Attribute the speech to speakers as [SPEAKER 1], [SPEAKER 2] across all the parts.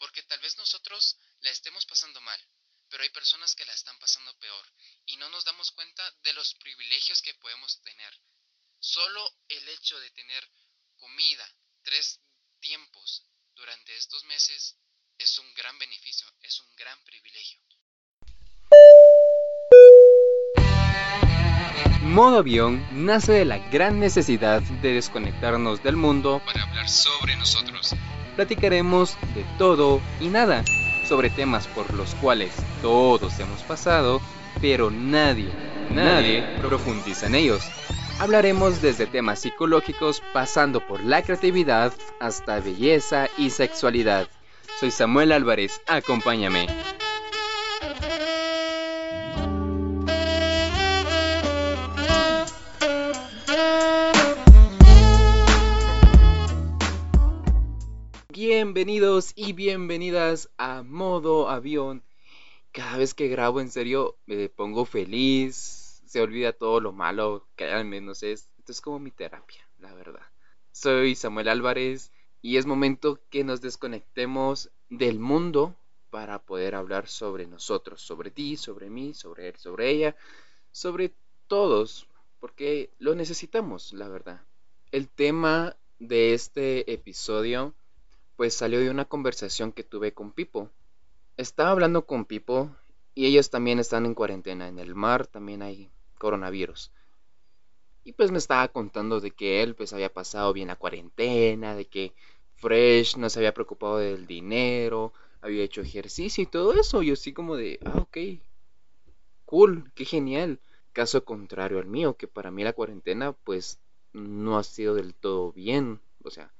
[SPEAKER 1] porque tal vez nosotros la estemos pasando mal, pero hay personas que la están pasando peor y no nos damos cuenta de los privilegios que podemos tener. Solo el hecho de tener comida tres tiempos durante estos meses es un gran beneficio, es un gran privilegio.
[SPEAKER 2] Modo avión nace de la gran necesidad de desconectarnos del mundo
[SPEAKER 1] para hablar sobre nosotros.
[SPEAKER 2] Platicaremos de todo y nada, sobre temas por los cuales todos hemos pasado, pero nadie, nadie profundiza en ellos. Hablaremos desde temas psicológicos pasando por la creatividad hasta belleza y sexualidad. Soy Samuel Álvarez, acompáñame. Bienvenidos y bienvenidas a Modo Avión. Cada vez que grabo en serio me pongo feliz, se olvida todo lo malo que al menos es. Esto es como mi terapia, la verdad. Soy Samuel Álvarez y es momento que nos desconectemos del mundo para poder hablar sobre nosotros, sobre ti, sobre mí, sobre él, sobre ella, sobre todos, porque lo necesitamos, la verdad. El tema de este episodio pues salió de una conversación que tuve con Pipo. Estaba hablando con Pipo y ellos también están en cuarentena. En el mar también hay coronavirus. Y pues me estaba contando de que él pues había pasado bien la cuarentena, de que Fresh no se había preocupado del dinero, había hecho ejercicio y todo eso. Yo así como de, ah, ok, cool, qué genial. Caso contrario al mío, que para mí la cuarentena pues no ha sido del todo bien. O sea,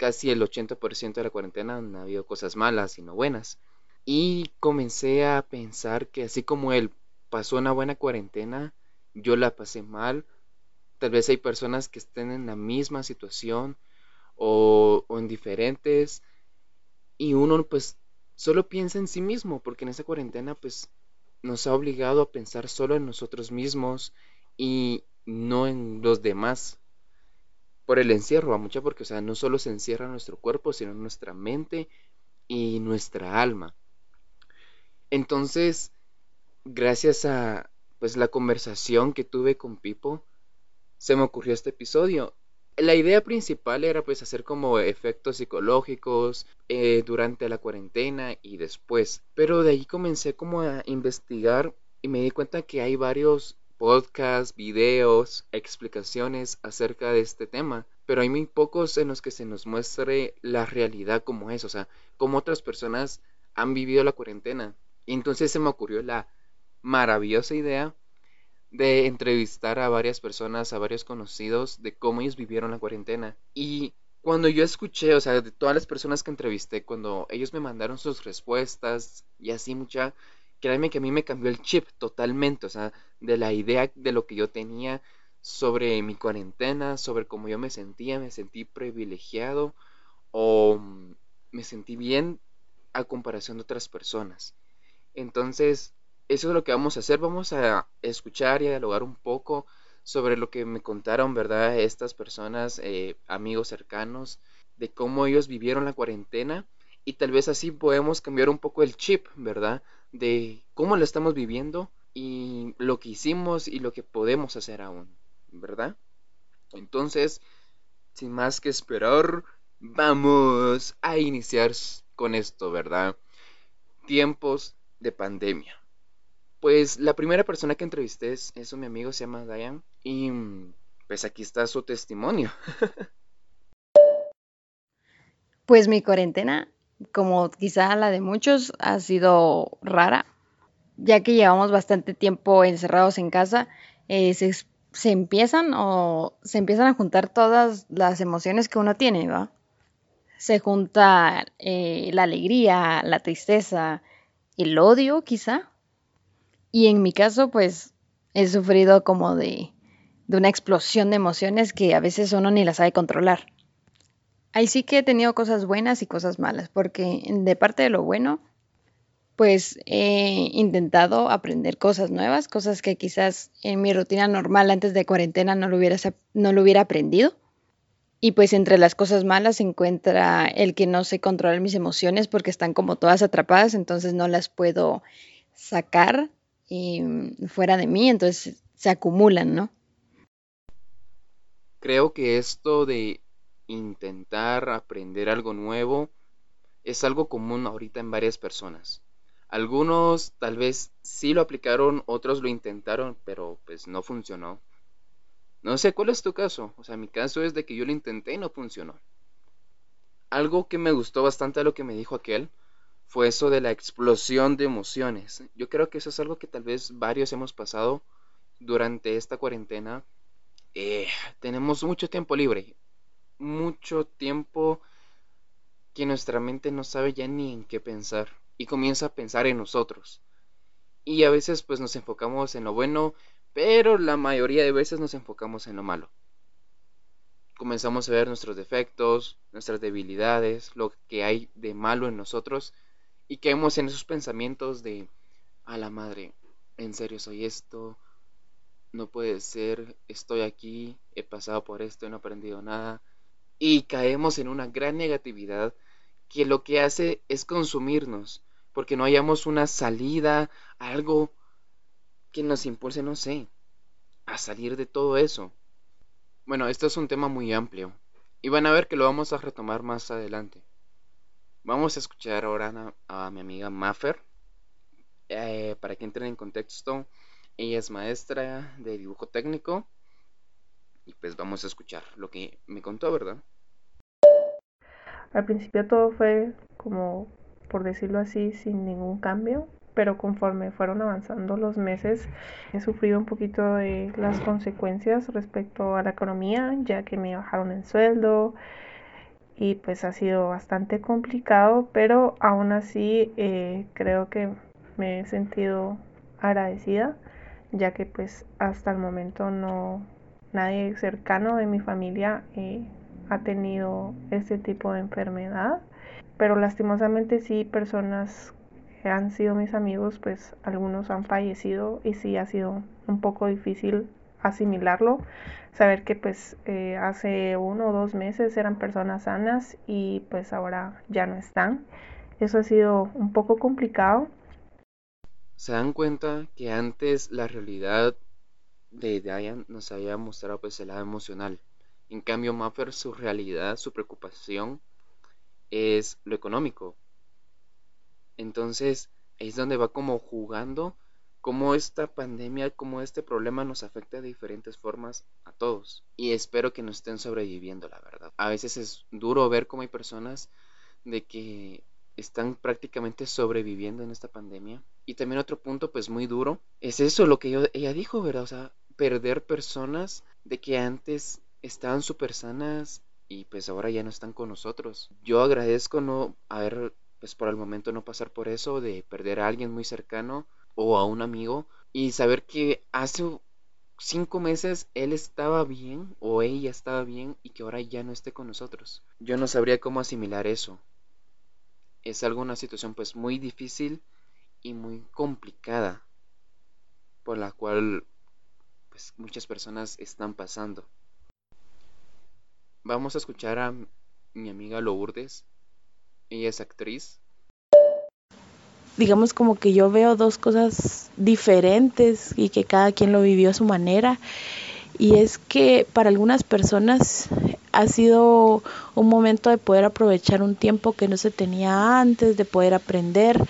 [SPEAKER 2] casi el 80% de la cuarentena han habido cosas malas y no buenas. Y comencé a pensar que así como él pasó una buena cuarentena, yo la pasé mal. Tal vez hay personas que estén en la misma situación o, o en diferentes. Y uno pues solo piensa en sí mismo, porque en esa cuarentena pues nos ha obligado a pensar solo en nosotros mismos y no en los demás por el encierro, a mucha porque, o sea, no solo se encierra nuestro cuerpo, sino nuestra mente y nuestra alma. Entonces, gracias a pues la conversación que tuve con Pipo, se me ocurrió este episodio. La idea principal era pues hacer como efectos psicológicos eh, durante la cuarentena y después. Pero de ahí comencé como a investigar y me di cuenta que hay varios podcasts, videos, explicaciones acerca de este tema, pero hay muy pocos en los que se nos muestre la realidad como es, o sea, cómo otras personas han vivido la cuarentena. Y entonces se me ocurrió la maravillosa idea de entrevistar a varias personas, a varios conocidos, de cómo ellos vivieron la cuarentena. Y cuando yo escuché, o sea, de todas las personas que entrevisté, cuando ellos me mandaron sus respuestas y así mucha, créanme que a mí me cambió el chip totalmente, o sea, de la idea de lo que yo tenía sobre mi cuarentena, sobre cómo yo me sentía, me sentí privilegiado o me sentí bien a comparación de otras personas. Entonces, eso es lo que vamos a hacer, vamos a escuchar y a dialogar un poco sobre lo que me contaron, ¿verdad? Estas personas, eh, amigos cercanos, de cómo ellos vivieron la cuarentena y tal vez así podemos cambiar un poco el chip, ¿verdad? De cómo lo estamos viviendo y lo que hicimos y lo que podemos hacer aún, ¿verdad? Entonces, sin más que esperar, vamos a iniciar con esto, ¿verdad? Tiempos de pandemia. Pues la primera persona que entrevisté es, es mi amigo, se llama Diane, y pues aquí está su testimonio.
[SPEAKER 3] pues mi cuarentena como quizá la de muchos, ha sido rara, ya que llevamos bastante tiempo encerrados en casa, eh, se, empiezan o se empiezan a juntar todas las emociones que uno tiene, ¿va? Se junta eh, la alegría, la tristeza, el odio quizá. Y en mi caso, pues he sufrido como de, de una explosión de emociones que a veces uno ni las sabe controlar. Ahí sí que he tenido cosas buenas y cosas malas, porque de parte de lo bueno, pues he intentado aprender cosas nuevas, cosas que quizás en mi rutina normal antes de cuarentena no lo hubiera, no lo hubiera aprendido. Y pues entre las cosas malas se encuentra el que no sé controlar mis emociones porque están como todas atrapadas, entonces no las puedo sacar mm, fuera de mí, entonces se acumulan, ¿no?
[SPEAKER 2] Creo que esto de intentar aprender algo nuevo es algo común ahorita en varias personas. Algunos tal vez sí lo aplicaron, otros lo intentaron, pero pues no funcionó. No sé cuál es tu caso. O sea, mi caso es de que yo lo intenté y no funcionó. Algo que me gustó bastante de lo que me dijo aquel fue eso de la explosión de emociones. Yo creo que eso es algo que tal vez varios hemos pasado durante esta cuarentena. Eh, tenemos mucho tiempo libre. Mucho tiempo que nuestra mente no sabe ya ni en qué pensar. Y comienza a pensar en nosotros. Y a veces pues nos enfocamos en lo bueno pero la mayoría de veces nos enfocamos en lo malo. Comenzamos a ver nuestros defectos, nuestras debilidades, lo que hay de malo en nosotros y caemos en esos pensamientos de, a la madre, en serio soy esto, no puede ser, estoy aquí, he pasado por esto, no he aprendido nada. Y caemos en una gran negatividad que lo que hace es consumirnos, porque no hayamos una salida, algo que nos impulse, no sé, a salir de todo eso. Bueno, esto es un tema muy amplio y van a ver que lo vamos a retomar más adelante. Vamos a escuchar ahora a, mi amiga Maffer. Eh, para que entren en contexto, ella es maestra de dibujo técnico y pues vamos a escuchar lo que me contó, ¿verdad?
[SPEAKER 4] Al principio todo fue como, por decirlo así, sin ningún cambio pero conforme fueron avanzando los meses he sufrido un poquito de las consecuencias respecto a la economía, ya que me bajaron el sueldo y pues ha sido bastante complicado, pero aún así eh, creo que me he sentido agradecida, ya que pues hasta el momento no nadie cercano de mi familia eh, ha tenido este tipo de enfermedad, pero lastimosamente sí personas han sido mis amigos, pues algunos han fallecido y sí ha sido un poco difícil asimilarlo, saber que pues eh, hace uno o dos meses eran personas sanas y pues ahora ya no están. Eso ha sido un poco complicado.
[SPEAKER 2] Se dan cuenta que antes la realidad de Diane nos había mostrado pues el lado emocional. En cambio, Maffer, su realidad, su preocupación es lo económico, entonces, es donde va como jugando cómo esta pandemia, cómo este problema nos afecta de diferentes formas a todos. Y espero que nos estén sobreviviendo, la verdad. A veces es duro ver cómo hay personas de que están prácticamente sobreviviendo en esta pandemia. Y también otro punto, pues muy duro, es eso lo que ella dijo, ¿verdad? O sea, perder personas de que antes estaban súper sanas y pues ahora ya no están con nosotros. Yo agradezco no haber pues por el momento no pasar por eso de perder a alguien muy cercano o a un amigo y saber que hace cinco meses él estaba bien o ella estaba bien y que ahora ya no esté con nosotros. Yo no sabría cómo asimilar eso. Es algo una situación pues muy difícil y muy complicada por la cual pues muchas personas están pasando. Vamos a escuchar a mi amiga Lourdes ella es actriz.
[SPEAKER 5] Digamos como que yo veo dos cosas diferentes y que cada quien lo vivió a su manera. Y es que para algunas personas ha sido un momento de poder aprovechar un tiempo que no se tenía antes, de poder aprender,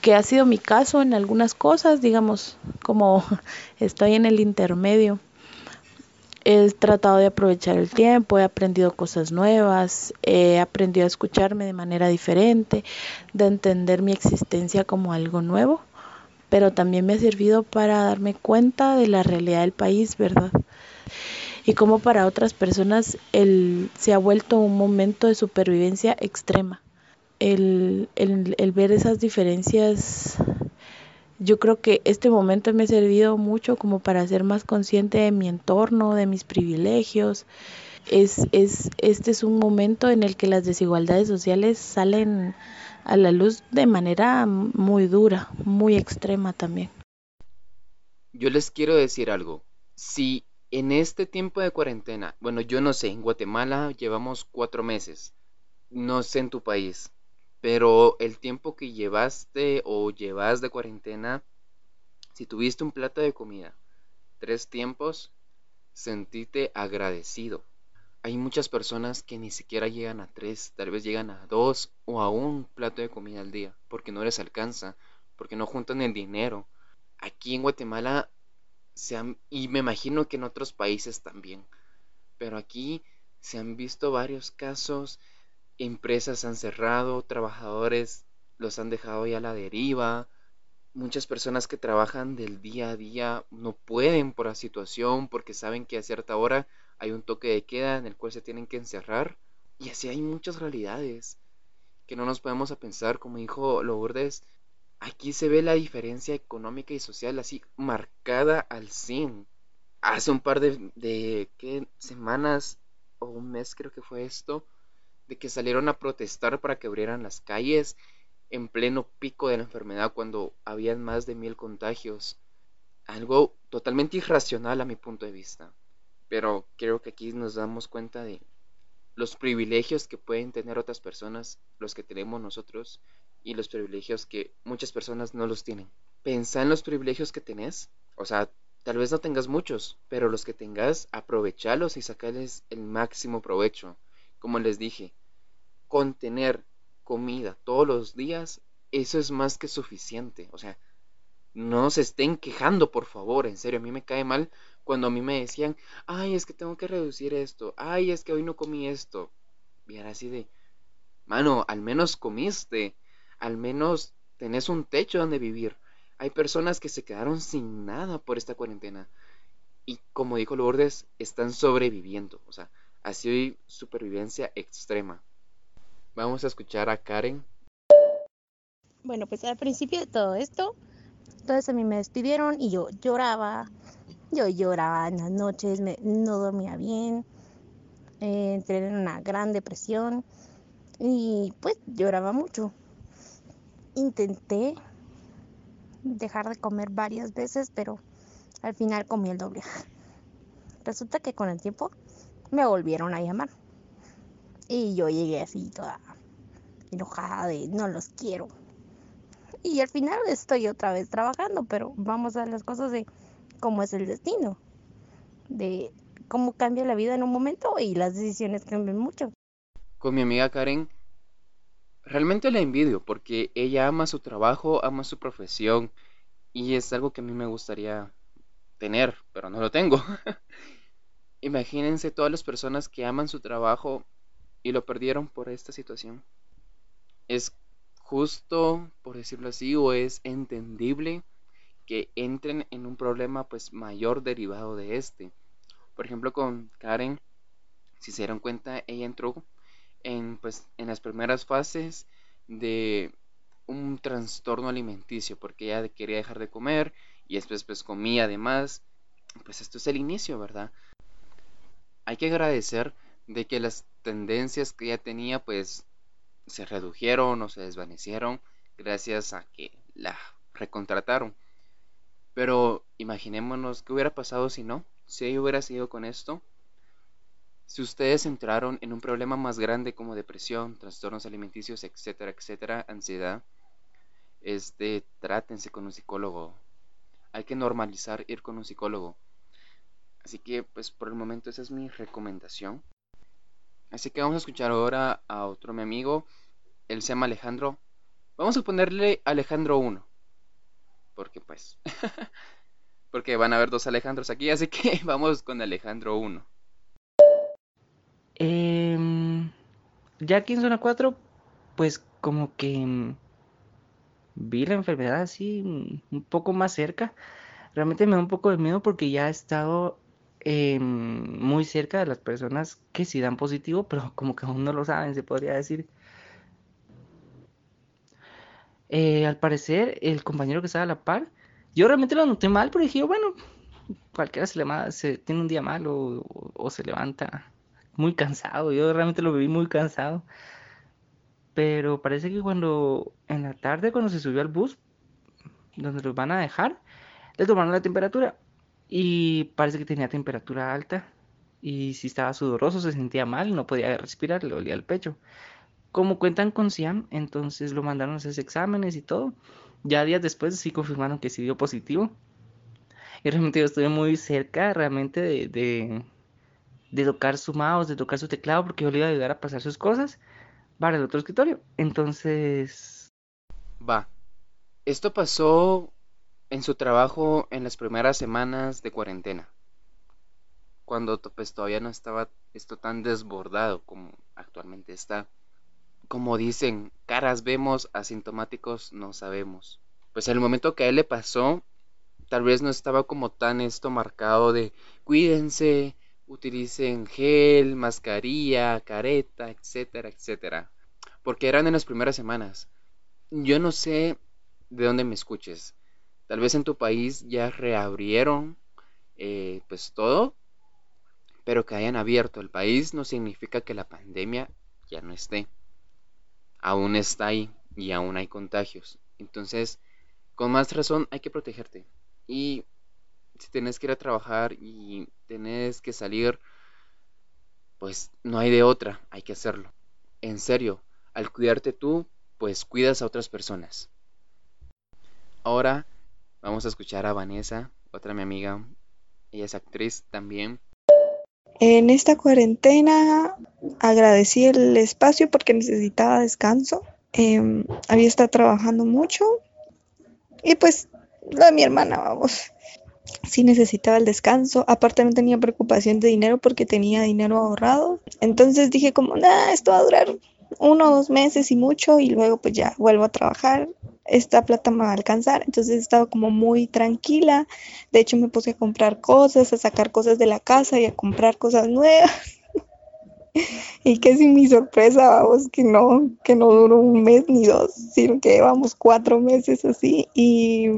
[SPEAKER 5] que ha sido mi caso en algunas cosas, digamos, como estoy en el intermedio he tratado de aprovechar el tiempo, he aprendido cosas nuevas, he aprendido a escucharme de manera diferente, de entender mi existencia como algo nuevo, pero también me ha servido para darme cuenta de la realidad del país, ¿verdad? Y como para otras personas el, se ha vuelto un momento de supervivencia extrema. El, el, el ver esas diferencias yo creo que este momento me ha servido mucho como para ser más consciente de mi entorno, de mis privilegios. Es, es, este es un momento en el que las desigualdades sociales salen a la luz de manera muy dura, muy extrema también.
[SPEAKER 2] Yo les quiero decir algo. Si En este tiempo de cuarentena, bueno, yo no sé, en Guatemala llevamos cuatro meses, no sé en tu país, pero el tiempo que llevaste o llevas de cuarentena, si tuviste un plato de comida, tres tiempos, sentite agradecido. Hay muchas personas que ni siquiera llegan a tres, tal vez llegan a dos o a un plato de comida al día, porque no les alcanza, porque no juntan el dinero. Aquí en Guatemala, se han, y me imagino que en otros países también, pero aquí se han visto varios casos, empresas han cerrado, trabajadores los han dejado ya a la deriva, muchas personas que trabajan del día a día no pueden por la situación porque saben que a cierta hora hay un toque de queda en el cual se tienen que encerrar. Y así hay muchas realidades que no nos podemos a pensar, como dijo Lourdes, aquí se ve la diferencia económica y social así marcada al 100. Hace un par de, de ¿qué? semanas o un mes creo que fue esto, de que salieron a protestar para que abrieran las calles en pleno pico de la enfermedad cuando habían más de mil contagios. Algo totalmente irracional a mi punto de vista. Pero creo que aquí nos damos cuenta de los privilegios que pueden tener otras personas, los que tenemos nosotros, y los privilegios que muchas personas no los tienen. Pensa en los privilegios que tenés. O sea, tal vez no tengas muchos, pero los que tengas, aprovechalos y sacarles el máximo provecho. Como les dije, contener comida todos los días, eso es más que suficiente. O sea, no se estén quejando, por favor, en serio, a mí me cae mal cuando a mí me decían, ay, es que tengo que reducir esto, ay, es que hoy no comí esto. Y era así de, mano, al menos comiste, al menos tenés un techo donde vivir. Hay personas que se quedaron sin nada por esta cuarentena. Y como dijo Lourdes, están sobreviviendo. O sea, ha sido supervivencia extrema. Vamos a escuchar a Karen.
[SPEAKER 6] Bueno, pues al principio de todo esto, entonces a mí me despidieron y yo lloraba, yo lloraba en las noches, no dormía bien, eh, entré en una gran depresión y pues lloraba mucho. Intenté dejar de comer varias veces, pero al final comí el doble. Resulta que con el tiempo me volvieron a llamar. Y yo llegué así toda enojada de no los quiero. Y al final estoy otra vez trabajando, pero vamos a las cosas de cómo es el destino, de cómo cambia la vida en un momento y las decisiones cambian mucho.
[SPEAKER 2] Con mi amiga Karen, realmente la envidio porque ella ama su trabajo, ama su profesión y es algo que a mí me gustaría tener, pero no lo tengo. Imagínense todas las personas que aman su trabajo y lo perdieron por esta situación. Es justo, por decirlo así, o es entendible que entren en un problema pues mayor derivado de este. Por ejemplo, con Karen, si se dieron cuenta, ella entró en pues en las primeras fases de un trastorno alimenticio porque ella quería dejar de comer y después pues comía además. Pues esto es el inicio, ¿verdad? Hay que agradecer de que las tendencias que ella tenía pues se redujeron o se desvanecieron gracias a que la recontrataron. Pero imaginémonos qué hubiera pasado si no, si ella hubiera sido con esto. Si ustedes entraron en un problema más grande como depresión, trastornos alimenticios, etcétera, etcétera, ansiedad, este, trátense con un psicólogo. Hay que normalizar ir con un psicólogo. Así que, pues por el momento esa es mi recomendación. Así que vamos a escuchar ahora a otro mi amigo. Él se llama Alejandro. Vamos a ponerle Alejandro 1. Porque pues... porque van a haber dos Alejandros aquí, así que vamos con Alejandro 1.
[SPEAKER 7] Em, ya aquí en zona 4, pues como que mm, vi la enfermedad así mm, un poco más cerca. Realmente me da un poco de miedo porque ya he estado Em, muy cerca de las personas que sí dan positivo, pero como que aún no lo saben, se podría decir. Eh, al parecer, el compañero que estaba a la par, yo realmente lo noté mal, pero dije, bueno, cualquiera se, le se tiene un día malo o, o, se levanta muy cansado. Yo realmente lo vi muy cansado. Pero parece que cuando, en la tarde, cuando se subió al bus, donde los van a dejar, le tomaron la temperatura y parece que tenía temperatura alta y si estaba sudoroso se sentía mal, no podía respirar, le dolía el pecho. Como cuentan con Siam, entonces lo mandaron a hacer exámenes y todo. Ya días después sí confirmaron que sí dio positivo. Y realmente yo estuve muy cerca realmente de, de, de tocar su mouse, de tocar su teclado, porque yo le iba a ayudar a pasar sus cosas para el otro escritorio. Entonces...
[SPEAKER 2] Va. Esto pasó en su trabajo en las primeras semanas de cuarentena, cuando pues todavía no estaba esto tan desbordado como actualmente está. Como dicen, caras vemos, asintomáticos no sabemos. Pues en el momento que a él le pasó, tal vez no estaba como tan esto marcado de cuídense, utilicen gel, mascarilla, careta, etcétera, etcétera. Porque eran en las primeras semanas. Yo no sé de dónde me escuches. Tal vez en tu país ya reabrieron eh, pues todo, pero que hayan abierto el país no significa que la pandemia ya no esté. Aún está ahí y aún hay contagios. Entonces, con más razón hay que protegerte. Y si tienes que ir a trabajar y tienes que salir, pues no hay de otra, hay que hacerlo. En serio, al cuidarte tú, pues cuidas a otras personas. Ahora Vamos a escuchar a Vanessa, otra mi amiga. Ella es actriz también.
[SPEAKER 8] En esta cuarentena agradecí el espacio porque necesitaba descanso. Em, había estado trabajando mucho y pues lo de mi hermana, vamos. Sí necesitaba el descanso. Aparte no tenía preocupación de dinero porque tenía dinero ahorrado. Entonces dije como, nada, esto va a durar uno dos meses y mucho y luego pues ya vuelvo a trabajar esta plata me va a alcanzar. Entonces estaba como muy tranquila. De hecho me puse a comprar cosas, a sacar cosas de la casa y a comprar cosas nuevas. y que sin mi sorpresa, vamos, que no, que no duró un mes ni dos, sino que llevamos cuatro meses así. Y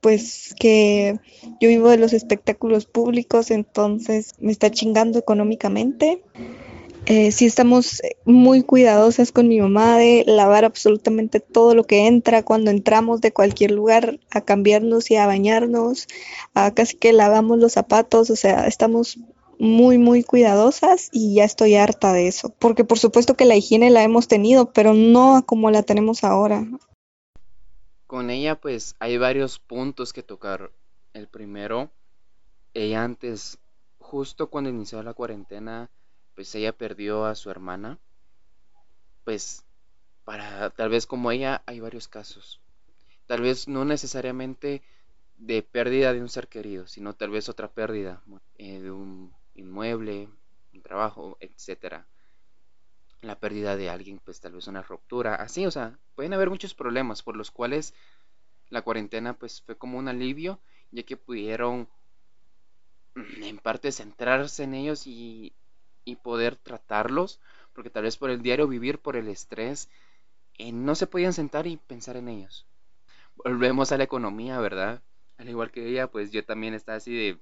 [SPEAKER 8] pues que yo vivo de los espectáculos públicos, entonces me está chingando económicamente. Eh, sí estamos muy cuidadosas con mi mamá de lavar absolutamente todo lo que entra cuando entramos de cualquier lugar a cambiarnos y a bañarnos, a casi que lavamos los zapatos, o sea, estamos muy, muy cuidadosas y ya estoy harta de eso, porque por supuesto que la higiene la hemos tenido, pero no como la tenemos ahora.
[SPEAKER 2] Con ella pues hay varios puntos que tocar. El primero, ella antes, justo cuando inició la cuarentena, pues ella perdió a su hermana, pues para tal vez como ella hay varios casos. Tal vez no necesariamente de pérdida de un ser querido, sino tal vez otra pérdida eh, de un inmueble, un trabajo, etcétera. La pérdida de alguien, pues tal vez una ruptura, así, o sea, pueden haber muchos problemas por los cuales la cuarentena pues fue como un alivio, ya que pudieron en parte centrarse en ellos y y poder tratarlos, porque tal vez por el diario vivir, por el estrés, eh, no se podían sentar y pensar en ellos. Volvemos a la economía, ¿verdad? Al igual que ella, pues yo también estaba así de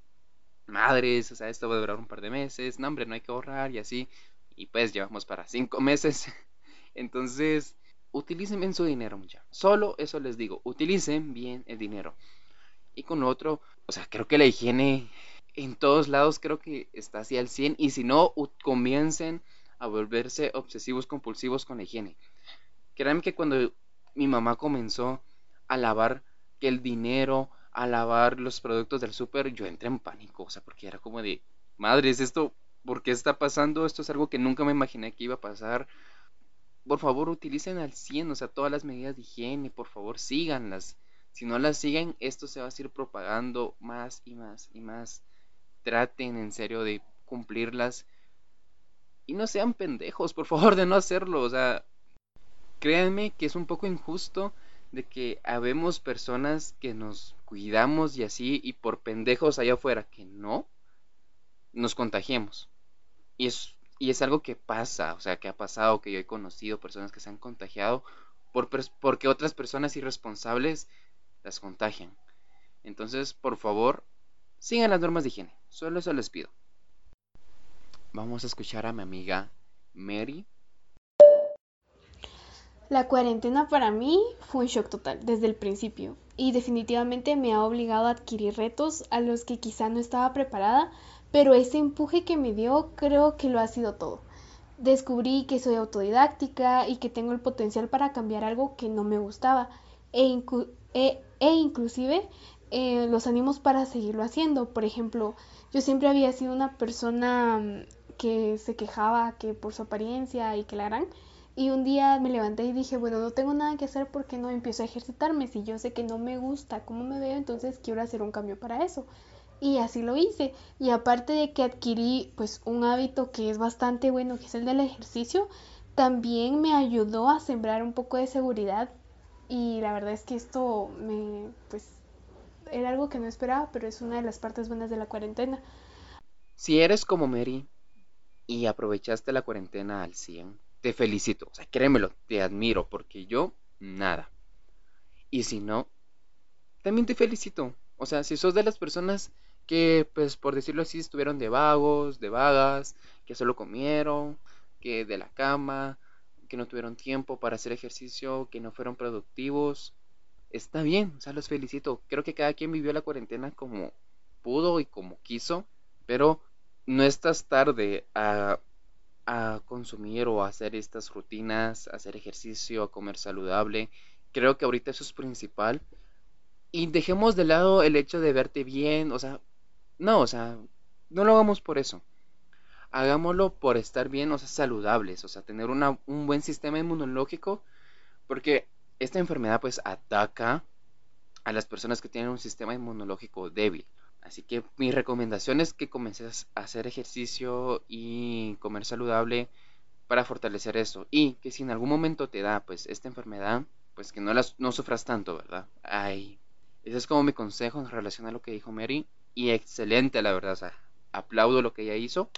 [SPEAKER 2] madres, o sea, esto va a durar un par de meses, no hombre, no hay que ahorrar y así, y pues llevamos para cinco meses. Entonces, utilicen bien su dinero, muchachos. Solo eso les digo, utilicen bien el dinero. Y con otro, o sea, creo que la higiene en todos lados creo que está así al 100 y si no, comiencen a volverse obsesivos compulsivos con la higiene. Créanme que cuando mi mamá comenzó a lavar el dinero, a lavar los productos del súper, yo entré en pánico, o sea, porque era como de, madre, ¿es esto? ¿Por qué está pasando? Esto es algo que nunca me imaginé que iba a pasar. Por favor, utilicen al 100, o sea, todas las medidas de higiene, por favor, síganlas. Si no las siguen, esto se va a seguir propagando más y más y más traten en serio de cumplirlas y no sean pendejos, por favor, de no hacerlo. O sea, créanme que es un poco injusto de que habemos personas que nos cuidamos y así, y por pendejos allá afuera que no, nos contagiemos. Y es, y es algo que pasa, o sea, que ha pasado, que yo he conocido personas que se han contagiado por, porque otras personas irresponsables las contagian. Entonces, por favor, sigan las normas de higiene. Solo eso les pido. Vamos a escuchar a mi amiga Mary.
[SPEAKER 9] La cuarentena para mí fue un shock total desde el principio y definitivamente me ha obligado a adquirir retos a los que quizá no estaba preparada, pero ese empuje que me dio creo que lo ha sido todo. Descubrí que soy autodidáctica y que tengo el potencial para cambiar algo que no me gustaba e, e, e inclusive eh, los ánimos para seguirlo haciendo. Por ejemplo, yo siempre había sido una persona mm, que se quejaba que por su apariencia y que la gran y un día me levanté y dije, bueno, no tengo nada que hacer porque no empiezo a ejercitarme. Si yo sé que no me gusta cómo me veo, entonces quiero hacer un cambio para eso. Y así lo hice. Y aparte de que adquirí pues un hábito que es bastante bueno, que es el del ejercicio, también me ayudó a sembrar un poco de seguridad. Y la verdad es que esto me pues era algo que no esperaba, pero es una de las partes buenas de la cuarentena.
[SPEAKER 2] Si eres como Mary y aprovechaste la cuarentena al 100, te felicito. O sea, créemelo, te admiro, porque yo, nada. Y si no, también te felicito. O sea, si sos de las personas que, pues, por decirlo así, estuvieron de vagos, de vagas, que solo comieron, que de la cama, que no tuvieron tiempo para hacer ejercicio, que no fueron productivos, está bien, o sea, los felicito. Creo que cada quien vivió la cuarentena como pudo y como quiso, pero no estás tarde a a consumir o a hacer estas rutinas, a hacer ejercicio, a comer saludable. Creo que ahorita eso es principal. Y dejemos de lado el hecho de verte bien, o sea, no, o sea, no lo hagamos por eso. Hagámoslo por estar bien, o sea, saludables, o sea, tener una, un buen sistema inmunológico, porque esta enfermedad pues ataca a las personas que tienen un sistema inmunológico débil. Así que mi recomendación es que comences a hacer ejercicio y comer saludable para fortalecer eso. Y que si en algún momento te da pues esta enfermedad, pues que no, las, no sufras tanto, ¿verdad? Ay, ese es como mi consejo en relación a lo que dijo Mary. Y excelente, la verdad. O sea, aplaudo lo que ella hizo.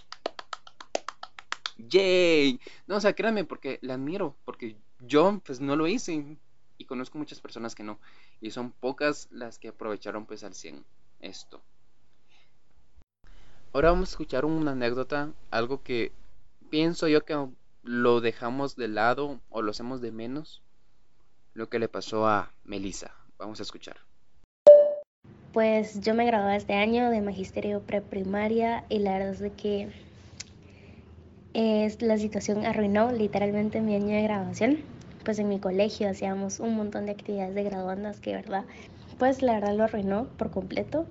[SPEAKER 2] ¡Yay! No, o sea, créanme, porque la admiro. Porque yo, pues, no lo hice. Y conozco muchas personas que no. Y son pocas las que aprovecharon, pues, al 100 esto. Ahora vamos a escuchar una anécdota, algo que pienso yo que lo dejamos de lado o lo hacemos de menos, lo que le pasó a Melissa. Vamos a escuchar.
[SPEAKER 10] Pues yo me gradué este año de magisterio preprimaria y la verdad es que es, la situación arruinó literalmente mi año de graduación. Pues en mi colegio hacíamos un montón de actividades de graduandas que, verdad, pues la verdad lo arruinó por completo.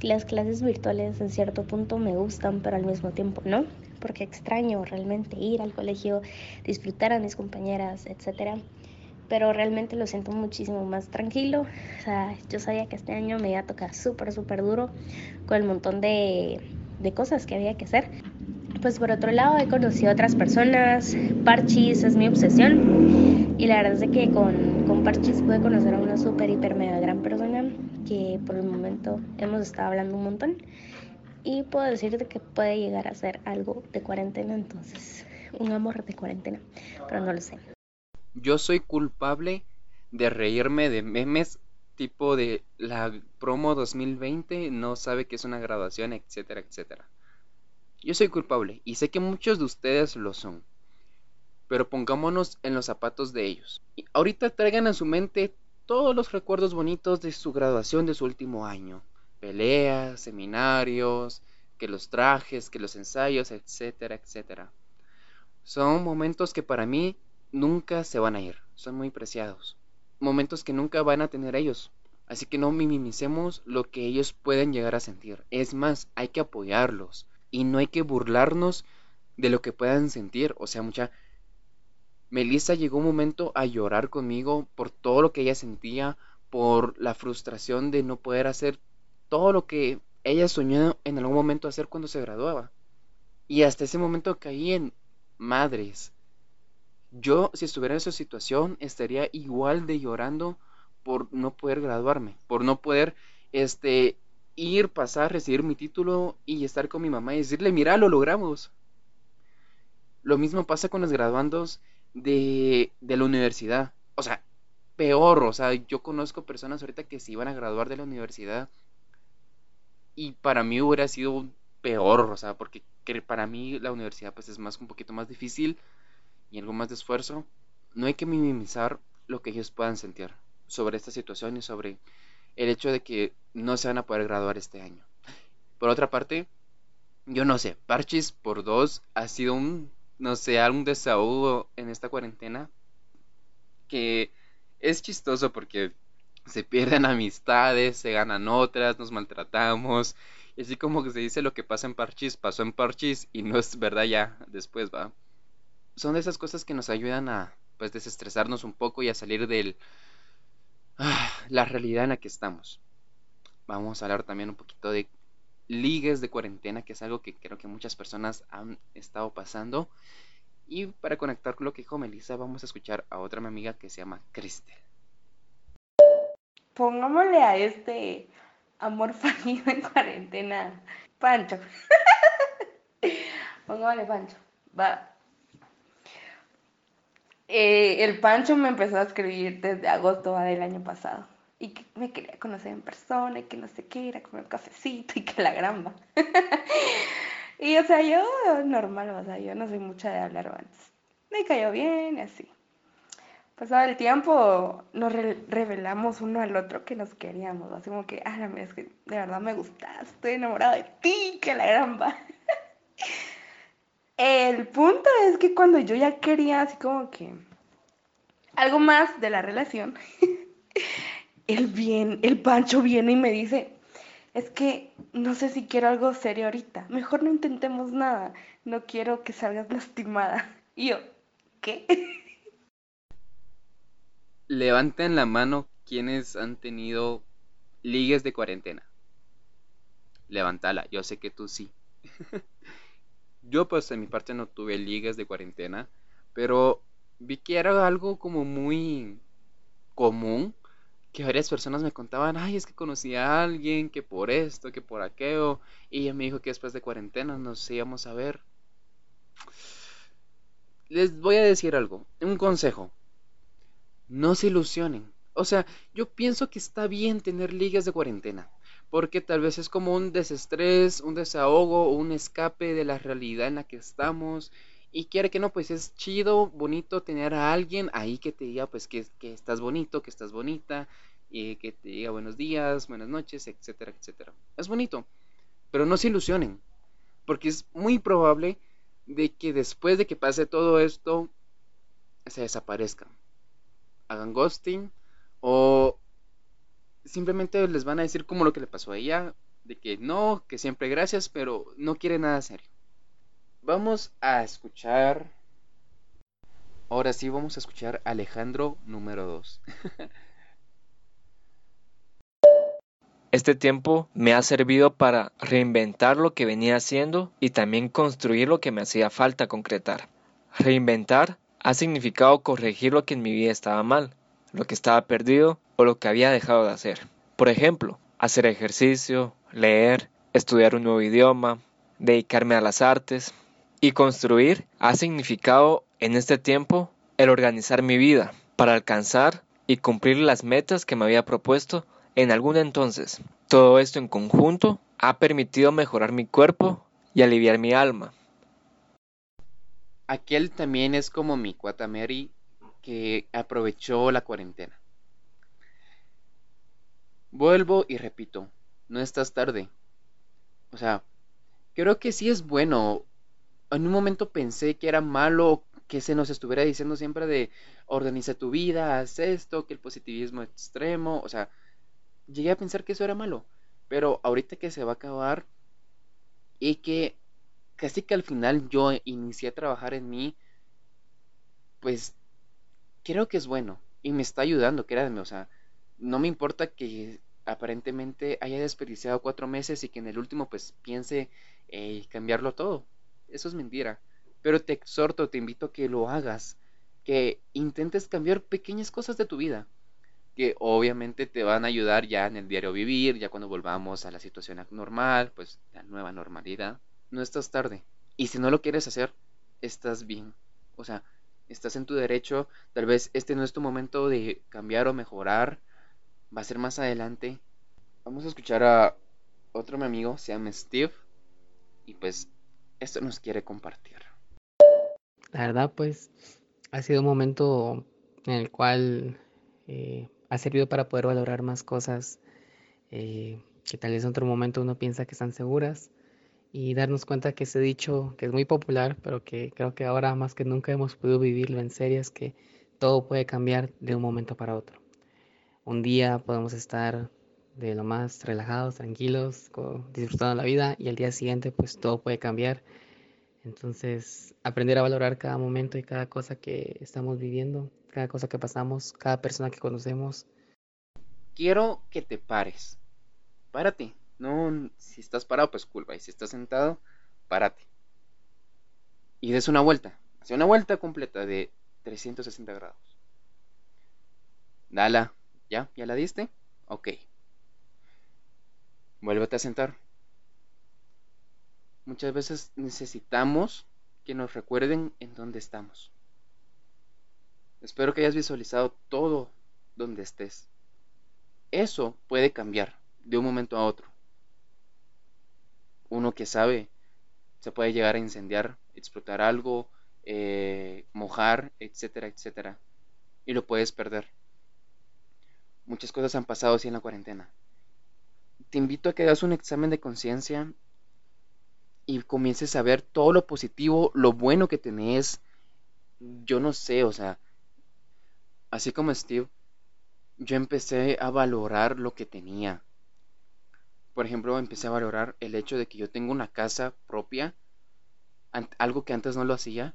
[SPEAKER 10] Las clases virtuales en cierto punto me gustan, pero al mismo tiempo no, porque extraño realmente ir al colegio, disfrutar a mis compañeras, etc. Pero realmente lo siento muchísimo más tranquilo. O sea, yo sabía que este año me iba a tocar súper, súper duro con el montón de, de cosas que había que hacer. Pues por otro lado he conocido a otras personas, Parchis es mi obsesión y la verdad es que con, con Parchis pude conocer a una súper, hiper, mega gran persona que por el momento hemos estado hablando un montón y puedo decirte que puede llegar a ser algo de cuarentena, entonces un amor de cuarentena, pero no lo sé.
[SPEAKER 2] Yo soy culpable de reírme de memes tipo de la promo 2020 no sabe que es una graduación, etcétera, etcétera. Yo soy culpable y sé que muchos de ustedes lo son. Pero pongámonos en los zapatos de ellos. Y ahorita traigan a su mente todos los recuerdos bonitos de su graduación de su último año. Peleas, seminarios, que los trajes, que los ensayos, etcétera, etcétera. Son momentos que para mí nunca se van a ir, son muy preciados. Momentos que nunca van a tener ellos. Así que no minimicemos lo que ellos pueden llegar a sentir. Es más, hay que apoyarlos. Y no hay que burlarnos de lo que puedan sentir. O sea, mucha Melissa llegó un momento a llorar conmigo por todo lo que ella sentía, por la frustración de no poder hacer todo lo que ella soñó en algún momento hacer cuando se graduaba. Y hasta ese momento caí en madres. Yo, si estuviera en esa situación, estaría igual de llorando por no poder graduarme, por no poder este ir, pasar, recibir mi título y estar con mi mamá y decirle, mira, lo logramos. Lo mismo pasa con los graduandos de, de la universidad. O sea, peor, o sea, yo conozco personas ahorita que se iban a graduar de la universidad y para mí hubiera sido peor, o sea, porque para mí la universidad pues es más un poquito más difícil y algo más de esfuerzo. no hay que minimizar lo que ellos puedan sentir sobre esta situación y sobre el hecho de que no se van a poder graduar este año. Por otra parte, yo no sé, Parchis por dos ha sido un, no sé, algún desahogo en esta cuarentena que es chistoso porque se pierden amistades, se ganan otras, nos maltratamos. Y así como que se dice lo que pasa en Parchis, pasó en Parchis y no es verdad ya después, va. Son de esas cosas que nos ayudan a pues desestresarnos un poco y a salir de ah, la realidad en la que estamos. Vamos a hablar también un poquito de ligues de cuarentena, que es algo que creo que muchas personas han estado pasando. Y para conectar con lo que dijo Melissa, vamos a escuchar a otra amiga que se llama Cristel.
[SPEAKER 11] Pongámosle a este amor fallido en cuarentena, Pancho. Pongámosle Pancho. Va. Eh, el Pancho me empezó a escribir desde agosto del año pasado y que me quería conocer en persona y que no sé qué, era comer un cafecito y que la gramba. y o sea, yo normal, o sea, yo no soy mucha de hablar antes. Me cayó bien y así. Pasado el tiempo, nos revelamos uno al otro que nos queríamos, así como que, ah, es que de verdad me gustas, estoy enamorada de ti, que la gramba. el punto es que cuando yo ya quería así como que algo más de la relación, el bien, el Pancho viene y me dice, es que no sé si quiero algo serio ahorita, mejor no intentemos nada, no quiero que salgas lastimada. Y yo, ¿qué?
[SPEAKER 2] Levanten la mano quienes han tenido ligues de cuarentena. Levántala, yo sé que tú sí. yo pues en mi parte no tuve ligues de cuarentena, pero vi que era algo como muy común que varias personas me contaban, ay, es que conocí a alguien, que por esto, que por aquello, y ella me dijo que después de cuarentena nos íbamos a ver. Les voy a decir algo, un consejo. No se ilusionen. O sea, yo pienso que está bien tener ligas de cuarentena, porque tal vez es como un desestrés, un desahogo, un escape de la realidad en la que estamos. Y quiere que no, pues es chido, bonito tener a alguien ahí que te diga pues que, que estás bonito, que estás bonita, y que te diga buenos días, buenas noches, etcétera, etcétera. Es bonito, pero no se ilusionen, porque es muy probable de que después de que pase todo esto se desaparezcan. Hagan ghosting o simplemente les van a decir como lo que le pasó a ella, de que no, que siempre gracias, pero no quiere nada serio. Vamos a escuchar. Ahora sí, vamos a escuchar Alejandro número 2.
[SPEAKER 12] Este tiempo me ha servido para reinventar lo que venía haciendo y también construir lo que me hacía falta concretar. Reinventar ha significado corregir lo que en mi vida estaba mal, lo que estaba perdido o lo que había dejado de hacer. Por ejemplo, hacer ejercicio, leer, estudiar un nuevo idioma, dedicarme a las artes. Y construir ha significado en este tiempo el organizar mi vida para alcanzar y cumplir las metas que me había propuesto en algún entonces. Todo esto en conjunto ha permitido mejorar mi cuerpo y aliviar mi alma.
[SPEAKER 2] Aquel también es como mi cuata Mary que aprovechó la cuarentena. Vuelvo y repito, no estás tarde. O sea, creo que sí es bueno. En un momento pensé que era malo que se nos estuviera diciendo siempre de organiza tu vida, haz esto, que el positivismo extremo, o sea, llegué a pensar que eso era malo. Pero ahorita que se va a acabar y que casi que al final yo inicié a trabajar en mí, pues creo que es bueno y me está ayudando, créanme, o sea, no me importa que aparentemente haya desperdiciado cuatro meses y que en el último pues piense cambiarlo todo. Eso es mentira. Pero te exhorto, te invito a que lo hagas, que intentes cambiar pequeñas cosas de tu vida que obviamente te van a ayudar ya en el diario vivir, ya cuando volvamos a la situación normal, pues la nueva normalidad. No estás tarde. Y si no lo quieres hacer, estás bien. O sea, estás en tu derecho. Tal vez este no es tu momento de cambiar o mejorar. Va a ser más adelante. Vamos a escuchar a otro mi amigo, se llama Steve. Y pues esto nos quiere compartir.
[SPEAKER 13] La verdad, pues ha sido un momento en el cual eh, ha servido para poder valorar más cosas eh, que tal vez en otro momento uno piensa que están seguras y darnos cuenta que ese dicho que es muy popular, pero que creo que ahora más que nunca hemos podido vivirlo en serio, es que todo puede cambiar de un momento para otro. Un día podemos estar de lo más relajados, tranquilos, disfrutando la vida y al día siguiente pues todo puede cambiar. Entonces, aprender a valorar cada momento y cada cosa que estamos viviendo, cada cosa que pasamos, cada persona que conocemos.
[SPEAKER 2] Quiero que te pares. Párate. No, si estás parado, pues culpa. Y si estás sentado, párate. Y des una vuelta. Hace una vuelta completa de 360 grados. Dala. ¿Ya? ¿Ya la diste? Ok. Vuélvete a sentar. Muchas veces necesitamos que nos recuerden en dónde estamos. Espero que hayas visualizado todo donde estés. Eso puede cambiar de un momento a otro. Uno que sabe se puede llegar a incendiar, explotar algo, eh, mojar, etcétera, etcétera. Y lo puedes perder. Muchas cosas han pasado así en la cuarentena. Te invito a que hagas un examen de conciencia y comiences a ver todo lo positivo, lo bueno que tenés. Yo no sé, o sea, así como Steve, yo empecé a valorar lo que tenía. Por ejemplo, empecé a valorar el hecho de que yo tengo una casa propia, algo que antes no lo hacía,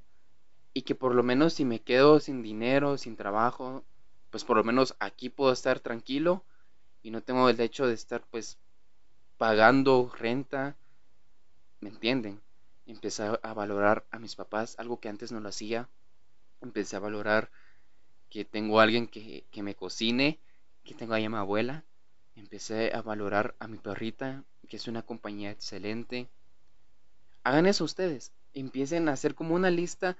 [SPEAKER 2] y que por lo menos si me quedo sin dinero, sin trabajo, pues por lo menos aquí puedo estar tranquilo y no tengo el hecho de estar pues pagando renta, ¿me entienden? Empecé a valorar a mis papás, algo que antes no lo hacía. Empecé a valorar que tengo alguien que, que me cocine, que tengo a mi abuela. Empecé a valorar a mi perrita, que es una compañía excelente. Hagan eso ustedes. Empiecen a hacer como una lista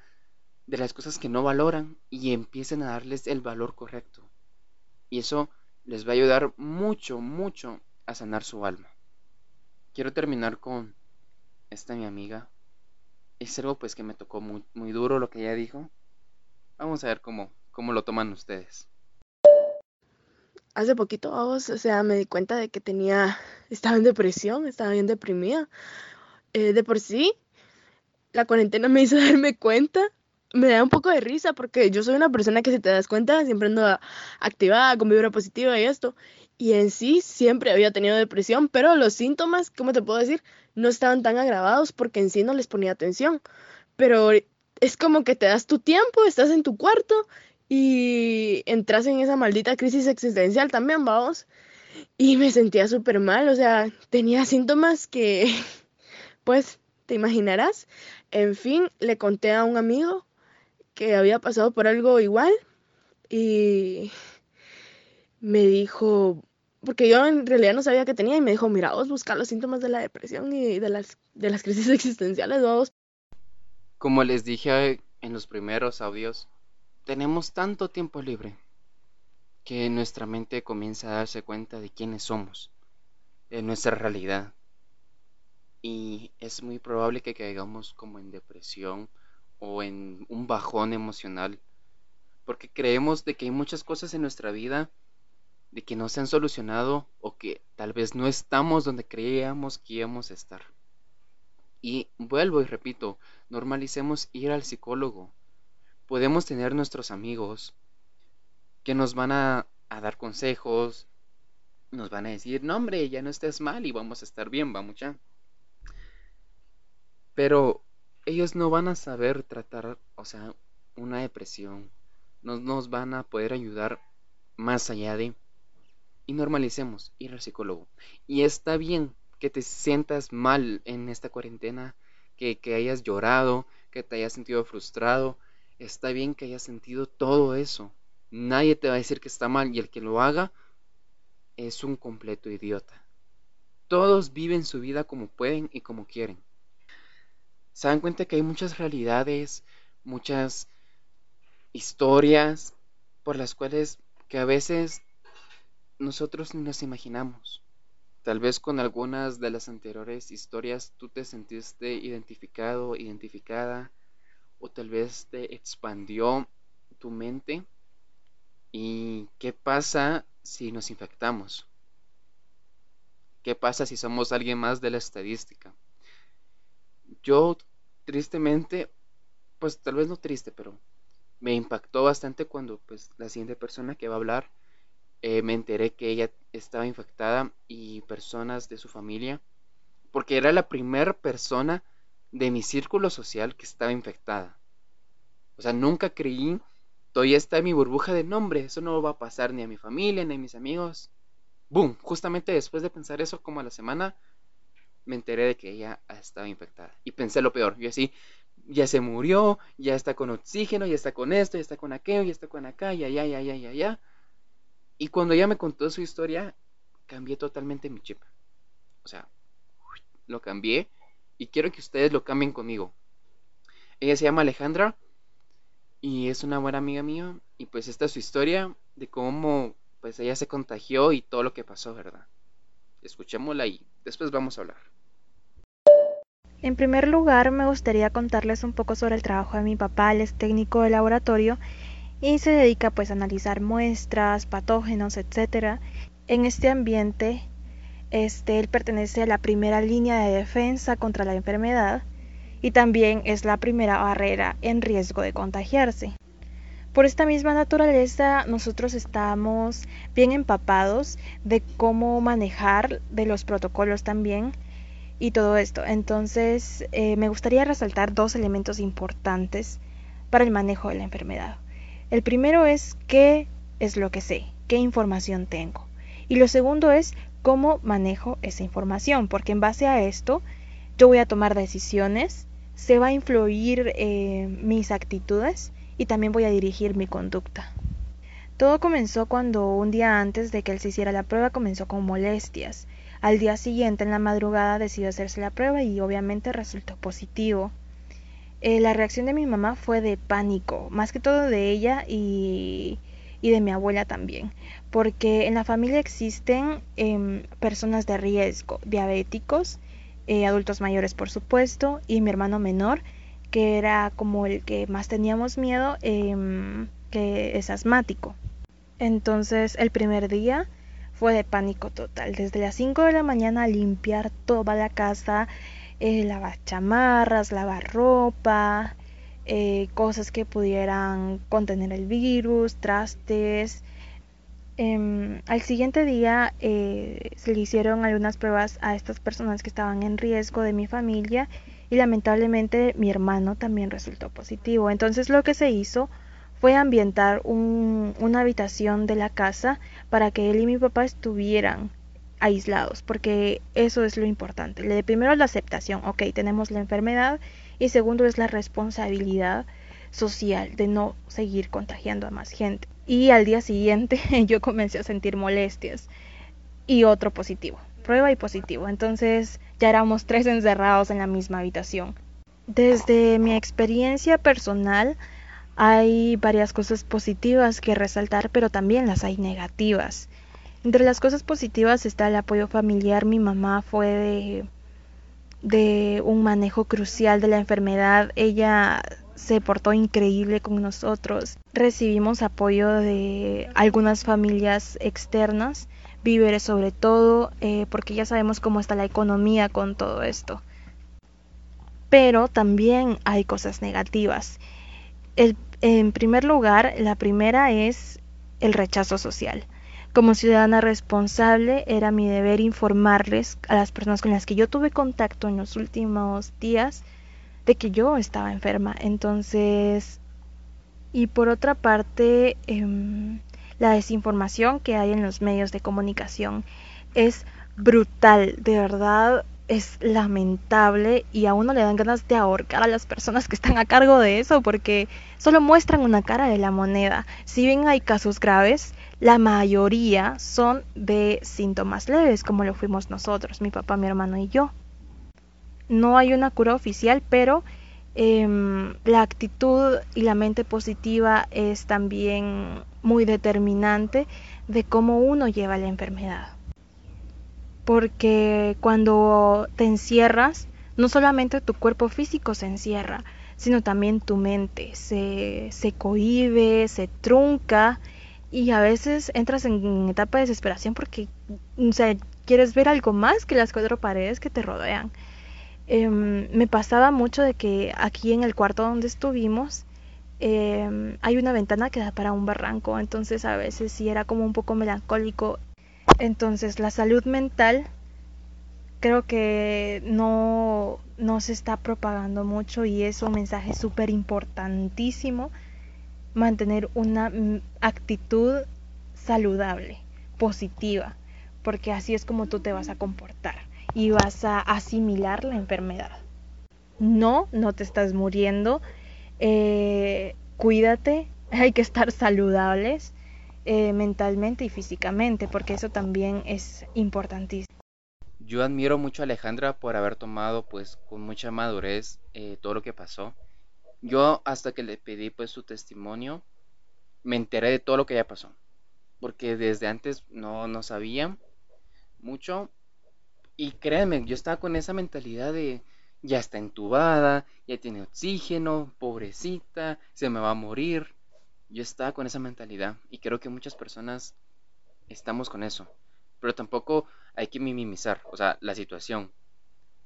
[SPEAKER 2] de las cosas que no valoran y empiecen a darles el valor correcto. Y eso les va a ayudar mucho, mucho a sanar su alma. Quiero terminar con esta mi amiga. Es algo pues que me tocó muy, muy duro lo que ella dijo. Vamos a ver cómo, cómo lo toman ustedes.
[SPEAKER 14] Hace poquito, o sea, me di cuenta de que tenía, estaba en depresión, estaba bien deprimida. Eh, de por sí, la cuarentena me hizo darme cuenta me da un poco de risa porque yo soy una persona que si te das cuenta siempre ando activada, con vibra positiva y esto. Y en sí siempre había tenido depresión, pero los síntomas, ¿cómo te puedo decir? No estaban tan agravados porque en sí no les ponía atención. Pero es como que te das tu tiempo, estás en tu cuarto y entras en esa maldita crisis existencial también, vamos. Y me sentía súper mal, o sea, tenía síntomas que, pues, te imaginarás. En fin, le conté a un amigo que había pasado por algo igual y me dijo, porque yo en realidad no sabía qué tenía y me dijo, mira, vos buscar los síntomas de la depresión y de las, de las crisis existenciales, vos.
[SPEAKER 2] Como les dije en los primeros audios, tenemos tanto tiempo libre que nuestra mente comienza a darse cuenta de quiénes somos, de nuestra realidad. Y es muy probable que caigamos como en depresión o en un bajón emocional, porque creemos de que hay muchas cosas en nuestra vida de que no se han solucionado o que tal vez no estamos donde creíamos que íbamos a estar. Y vuelvo y repito, normalicemos ir al psicólogo. Podemos tener nuestros amigos que nos van a, a dar consejos, nos van a decir, no hombre, ya no estés mal y vamos a estar bien, vamos ya. Pero ellos no van a saber tratar, o sea, una depresión. No nos van a poder ayudar más allá de... Y normalicemos ir al psicólogo. Y está bien que te sientas mal en esta cuarentena, que, que hayas llorado, que te hayas sentido frustrado. Está bien que hayas sentido todo eso. Nadie te va a decir que está mal y el que lo haga es un completo idiota. Todos viven su vida como pueden y como quieren se dan cuenta que hay muchas realidades, muchas historias por las cuales que a veces nosotros ni nos imaginamos. Tal vez con algunas de las anteriores historias tú te sentiste identificado, identificada, o tal vez te expandió tu mente y qué pasa si nos infectamos. ¿Qué pasa si somos alguien más de la estadística? Yo, tristemente, pues tal vez no triste, pero me impactó bastante cuando pues la siguiente persona que va a hablar eh, me enteré que ella estaba infectada y personas de su familia, porque era la primera persona de mi círculo social que estaba infectada. O sea, nunca creí, todavía está en mi burbuja de nombre, eso no va a pasar ni a mi familia ni a mis amigos. Boom, justamente después de pensar eso como a la semana, me enteré de que ella estaba infectada. Y pensé lo peor, yo así, ya se murió, ya está con oxígeno, ya está con esto, ya está con aquello, ya está con acá, ya, ya, ya, ya, ya, ya. Y cuando ella me contó su historia, cambié totalmente mi chip. O sea, lo cambié y quiero que ustedes lo cambien conmigo. Ella se llama Alejandra y es una buena amiga mía y pues esta es su historia de cómo pues ella se contagió y todo lo que pasó, ¿verdad? Escuchémosla y después vamos a hablar.
[SPEAKER 15] En primer lugar, me gustaría contarles un poco sobre el trabajo de mi papá, él es técnico de laboratorio y se dedica pues a analizar muestras, patógenos, etc. En este ambiente, este, él pertenece a la primera línea de defensa contra la enfermedad y también es la primera barrera en riesgo de contagiarse. Por esta misma naturaleza, nosotros estamos bien empapados de cómo manejar, de los protocolos también y todo esto. Entonces, eh, me gustaría resaltar dos elementos importantes para el manejo de la enfermedad. El primero es qué es lo que sé, qué información tengo. Y lo segundo es cómo manejo esa información, porque en base a esto yo voy a tomar decisiones, se va a influir eh, mis actitudes y también voy a dirigir mi conducta. Todo comenzó cuando un día antes de que él se hiciera la prueba comenzó con molestias. Al día siguiente en la madrugada decidió hacerse la prueba y obviamente resultó positivo. Eh, la reacción de mi mamá fue de pánico, más que todo de ella y, y de mi abuela también, porque en la familia existen em, personas de riesgo, diabéticos, eh, adultos mayores por supuesto, y mi hermano menor que era como el que más teníamos miedo, em, que es asmático. Entonces el primer día fue de pánico total. Desde las 5 de la mañana a limpiar toda la casa, eh, lavar chamarras, lavar ropa, eh, cosas que pudieran contener el virus, trastes. Em, al siguiente día eh, se le hicieron algunas pruebas a estas personas que estaban en riesgo de mi familia y lamentablemente mi hermano también resultó positivo. Entonces lo que se hizo fue ambientar una habitación de la casa para que él y mi papá estuvieran aislados, porque eso es lo importante. Le primero la aceptación, ok, tenemos la enfermedad y segundo es la responsabilidad social de no seguir contagiando a más gente. Y al día siguiente yo comencé a sentir molestias y otro positivo, prueba y positivo. Entonces ya éramos tres encerrados en la misma habitación. Desde mi experiencia personal hay varias cosas positivas que resaltar, pero también las hay negativas. Entre las cosas positivas está el apoyo familiar. Mi mamá fue de, de un manejo crucial de la enfermedad. Ella se portó increíble con nosotros. Recibimos apoyo de algunas familias externas víveres sobre todo, eh, porque ya sabemos cómo está la economía con todo esto. Pero también hay cosas negativas. en primer lugar, la primera es el rechazo social. Como ciudadana responsable, era mi deber informarles a las personas con las que yo tuve contacto en los últimos días de que yo estaba enferma. Entonces, y por otra parte, em, la desinformación que hay en los medios de comunicación es brutal, de verdad es lamentable y a uno le dan ganas de ahorcar a las personas que están a cargo de eso porque solo muestran una cara de la moneda. Si bien hay casos graves, la mayoría son de síntomas leves como lo fuimos nosotros, mi papá, mi hermano y yo. No hay una cura oficial, pero Em, la actitud y la mente positiva es también muy determinante de cómo uno lleva la enfermedad. Porque cuando te encierras, no solamente tu cuerpo físico se encierra, sino también tu mente se, se cohibe, se trunca y a veces entras en etapa de desesperación porque o sea, quieres ver algo más que las cuatro paredes que te rodean. Em, me pasaba mucho de que aquí en el cuarto donde estuvimos em, hay una ventana que da para un barranco, entonces a veces sí era como un poco melancólico. Entonces la salud mental creo que no, no se está propagando mucho y es un mensaje súper importantísimo mantener una actitud saludable, positiva, porque así es como tú te vas a comportar y vas a asimilar la enfermedad. No, no te estás muriendo, eh, cuídate, hay que estar saludables eh, mentalmente y físicamente, porque eso también es importantísimo.
[SPEAKER 2] Yo admiro mucho a Alejandra por haber tomado pues con mucha madurez eh, todo lo que pasó. Yo hasta que le pedí pues su testimonio, me enteré de todo lo que ya pasó. Porque desde antes no, no sabía mucho. Y créanme, yo estaba con esa mentalidad de ya está entubada, ya tiene oxígeno, pobrecita, se me va a morir. Yo estaba con esa mentalidad y creo que muchas personas estamos con eso. Pero tampoco hay que minimizar, o sea, la situación.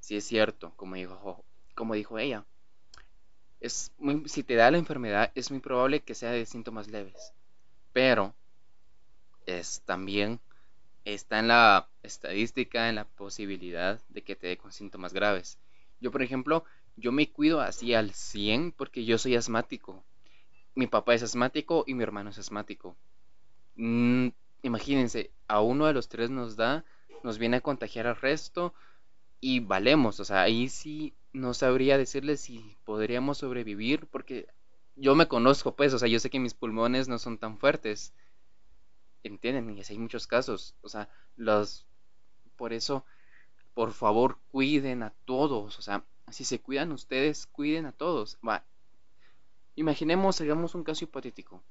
[SPEAKER 2] Si es cierto, como dijo, como dijo ella. Es muy, si te da la enfermedad, es muy probable que sea de síntomas leves. Pero es también está en la estadística, en la posibilidad de que te dé con síntomas graves. Yo, por ejemplo, yo me cuido así al 100 porque yo soy asmático. Mi papá es asmático y mi hermano es asmático. Mm, imagínense, a uno de los tres nos da, nos viene a contagiar al resto y valemos. O sea, ahí sí no sabría decirles si podríamos sobrevivir porque yo me conozco, pues, o sea, yo sé que mis pulmones no son tan fuertes. ¿Entienden? Y hay muchos casos. O sea, los... Por eso, por favor, cuiden a todos. O sea, si se cuidan ustedes, cuiden a todos. Va. Imaginemos, hagamos un caso hipotético.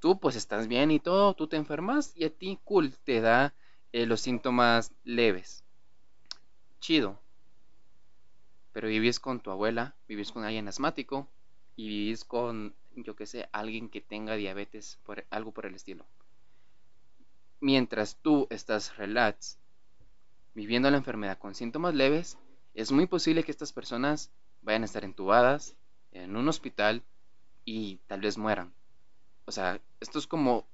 [SPEAKER 2] Tú pues estás bien y todo, tú te enfermas y a ti, cool, te da eh, los síntomas leves. Chido. Pero vivís con tu abuela, vivís con alguien asmático y vivís con, yo que sé, alguien que tenga diabetes, por, algo por el estilo mientras tú estás relax, viviendo la enfermedad con síntomas leves, es muy posible que estas personas vayan a estar entubadas en un hospital y tal vez mueran. O sea, esto es como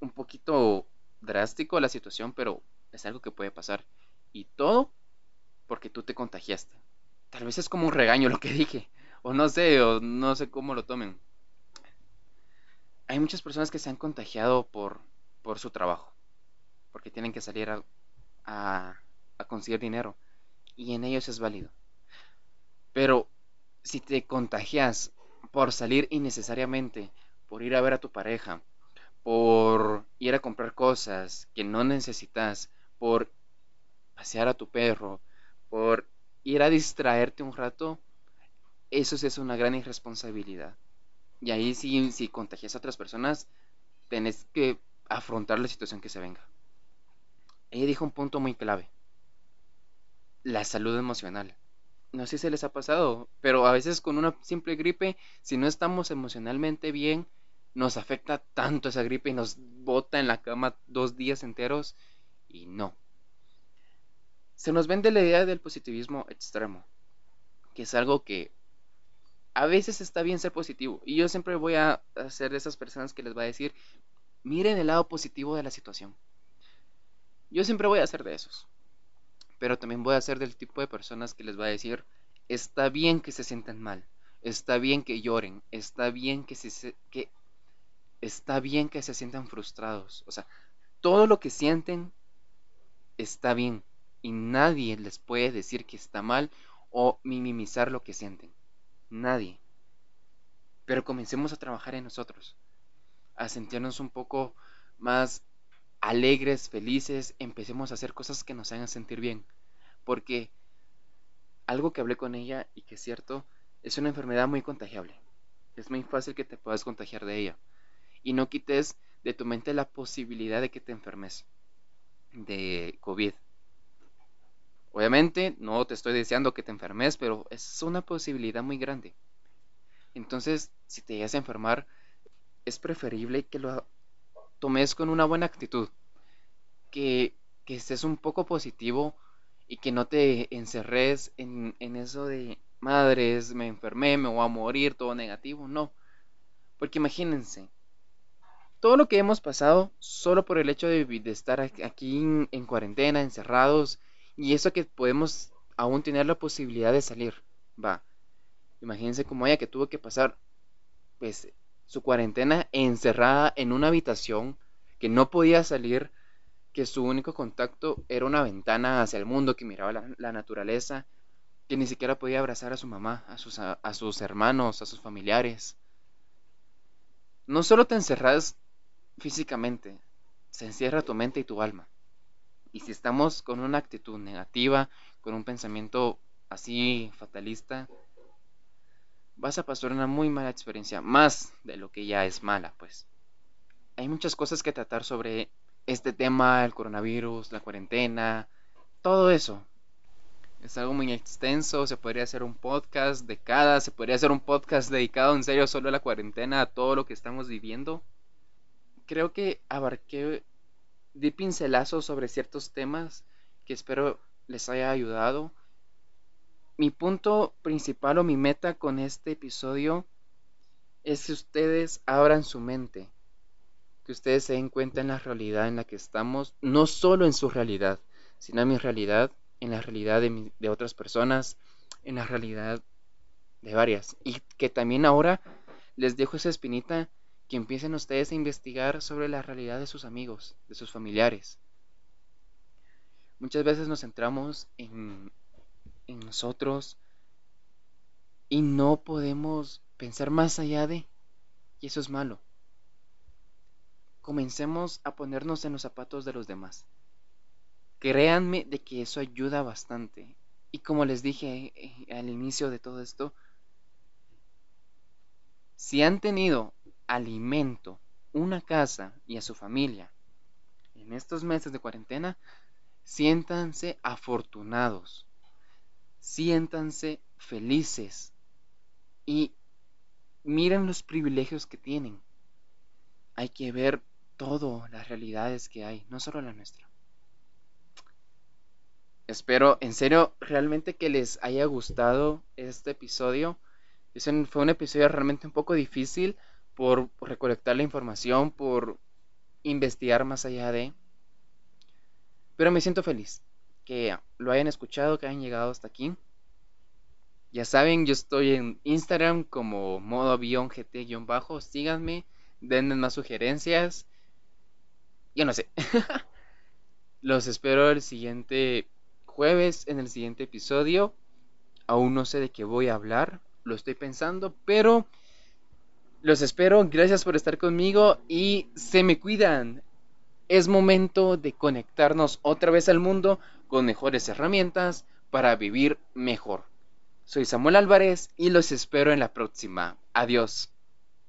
[SPEAKER 2] un poquito drástico la situación, pero es algo que puede pasar. Y todo porque tú te contagiaste. Tal vez es como un regaño lo que dije, o no sé, o no sé cómo lo tomen. Hay muchas personas que se han contagiado por, por su trabajo porque tienen que salir a, conseguir dinero y en ellos es válido. Pero si te contagias por salir innecesariamente, por ir a ver a tu pareja, por ir a comprar cosas que no necesitas, por pasear a tu perro, por ir a distraerte un rato, eso es una gran irresponsabilidad. Y ahí si, si contagias a otras personas, tenés que afrontar la situación que se venga ella dijo un punto muy clave. La salud emocional. No sé si les ha pasado, pero a veces con una simple gripe, si no estamos emocionalmente bien, nos afecta tanto esa gripe y nos bota en la cama dos días enteros y no. Se nos vende la idea del positivismo extremo, que es algo que a veces está bien ser positivo. Y yo siempre voy a ser de esas personas que les va a decir, miren el lado positivo de la situación. Yo siempre voy a ser de esos. Pero también voy a ser del tipo de personas que les va a decir, está bien que se sientan mal, está bien que lloren, está bien que se que está bien que se sientan frustrados, o sea, todo lo que sienten está bien y nadie les puede decir que está mal o minimizar lo que sienten. Nadie. Pero comencemos a trabajar en nosotros, a sentirnos un poco más alegres, felices, empecemos a hacer cosas que nos hagan sentir bien. Porque algo que hablé con ella y que es cierto, es una enfermedad muy contagiable. Es muy fácil que te puedas contagiar de ella. Y no quites de tu mente la posibilidad de que te enfermes de COVID. Obviamente no te estoy deseando que te enfermes, pero es una posibilidad muy grande. Entonces, si te llegas a enfermar, es preferible que lo tomes con una buena actitud, que, que estés un poco positivo y que no te encerres en, en eso de madres, me enfermé, me voy a morir, todo negativo, no. Porque imagínense, todo lo que hemos pasado solo por el hecho de, estar aquí en, en, cuarentena, encerrados, y eso que podemos aún tener la posibilidad de salir, va. Imagínense como ella que tuvo que pasar, pues, su cuarentena encerrada en una habitación, que no podía salir, que su único contacto era una ventana hacia el mundo, que miraba la, naturaleza, que ni siquiera podía abrazar a su mamá, a sus, a sus hermanos, a sus familiares. No solo te encerras físicamente, se encierra tu mente y tu alma. Y si estamos con una actitud negativa, con un pensamiento así fatalista, vas a pasar una muy mala experiencia, más de lo que ya es mala, pues. Hay muchas cosas que tratar sobre este tema, el coronavirus, la cuarentena, todo eso. Es algo muy extenso, se podría hacer un podcast de cada, se podría hacer un podcast dedicado en serio solo a la cuarentena, a todo lo que estamos viviendo. Creo que abarqué, di pincelazos sobre ciertos temas que espero les haya ayudado. Mi punto principal o mi meta con este episodio es que ustedes abran su mente, que ustedes se den cuenta en la realidad en la que estamos, no solo en su realidad, sino en mi realidad, en la realidad de, de otras personas, en la realidad de varias. Y que también ahora les dejo esa espinita que empiecen ustedes a investigar sobre la realidad de sus amigos, de sus familiares. Muchas veces nos centramos en, en nosotros y no podemos pensar más allá de, y eso es malo. Comencemos a ponernos en los zapatos de los demás. Créanme de que eso ayuda bastante. Y como les dije eh, al inicio de todo esto, si han tenido alimento, una casa y a su familia en estos meses de cuarentena, siéntanse afortunados, siéntanse felices y miren los privilegios que tienen. Hay que ver todo, las realidades que hay, no solo la nuestra. Espero, en serio, realmente que les haya gustado este episodio. Fue un episodio realmente un poco difícil por recolectar la información, por investigar más allá de... Pero me siento feliz que lo hayan escuchado, que hayan llegado hasta aquí. Ya saben, yo estoy en Instagram como modo GT-bajo. Síganme, denme más sugerencias. Yo no sé. Los espero el siguiente jueves en el siguiente episodio. Aún no sé de qué voy a hablar. Lo estoy pensando, pero los espero. Gracias por estar conmigo y se me cuidan. Es momento de conectarnos otra vez al mundo con mejores herramientas para vivir mejor. Soy Samuel Álvarez y los espero en la próxima. Adiós.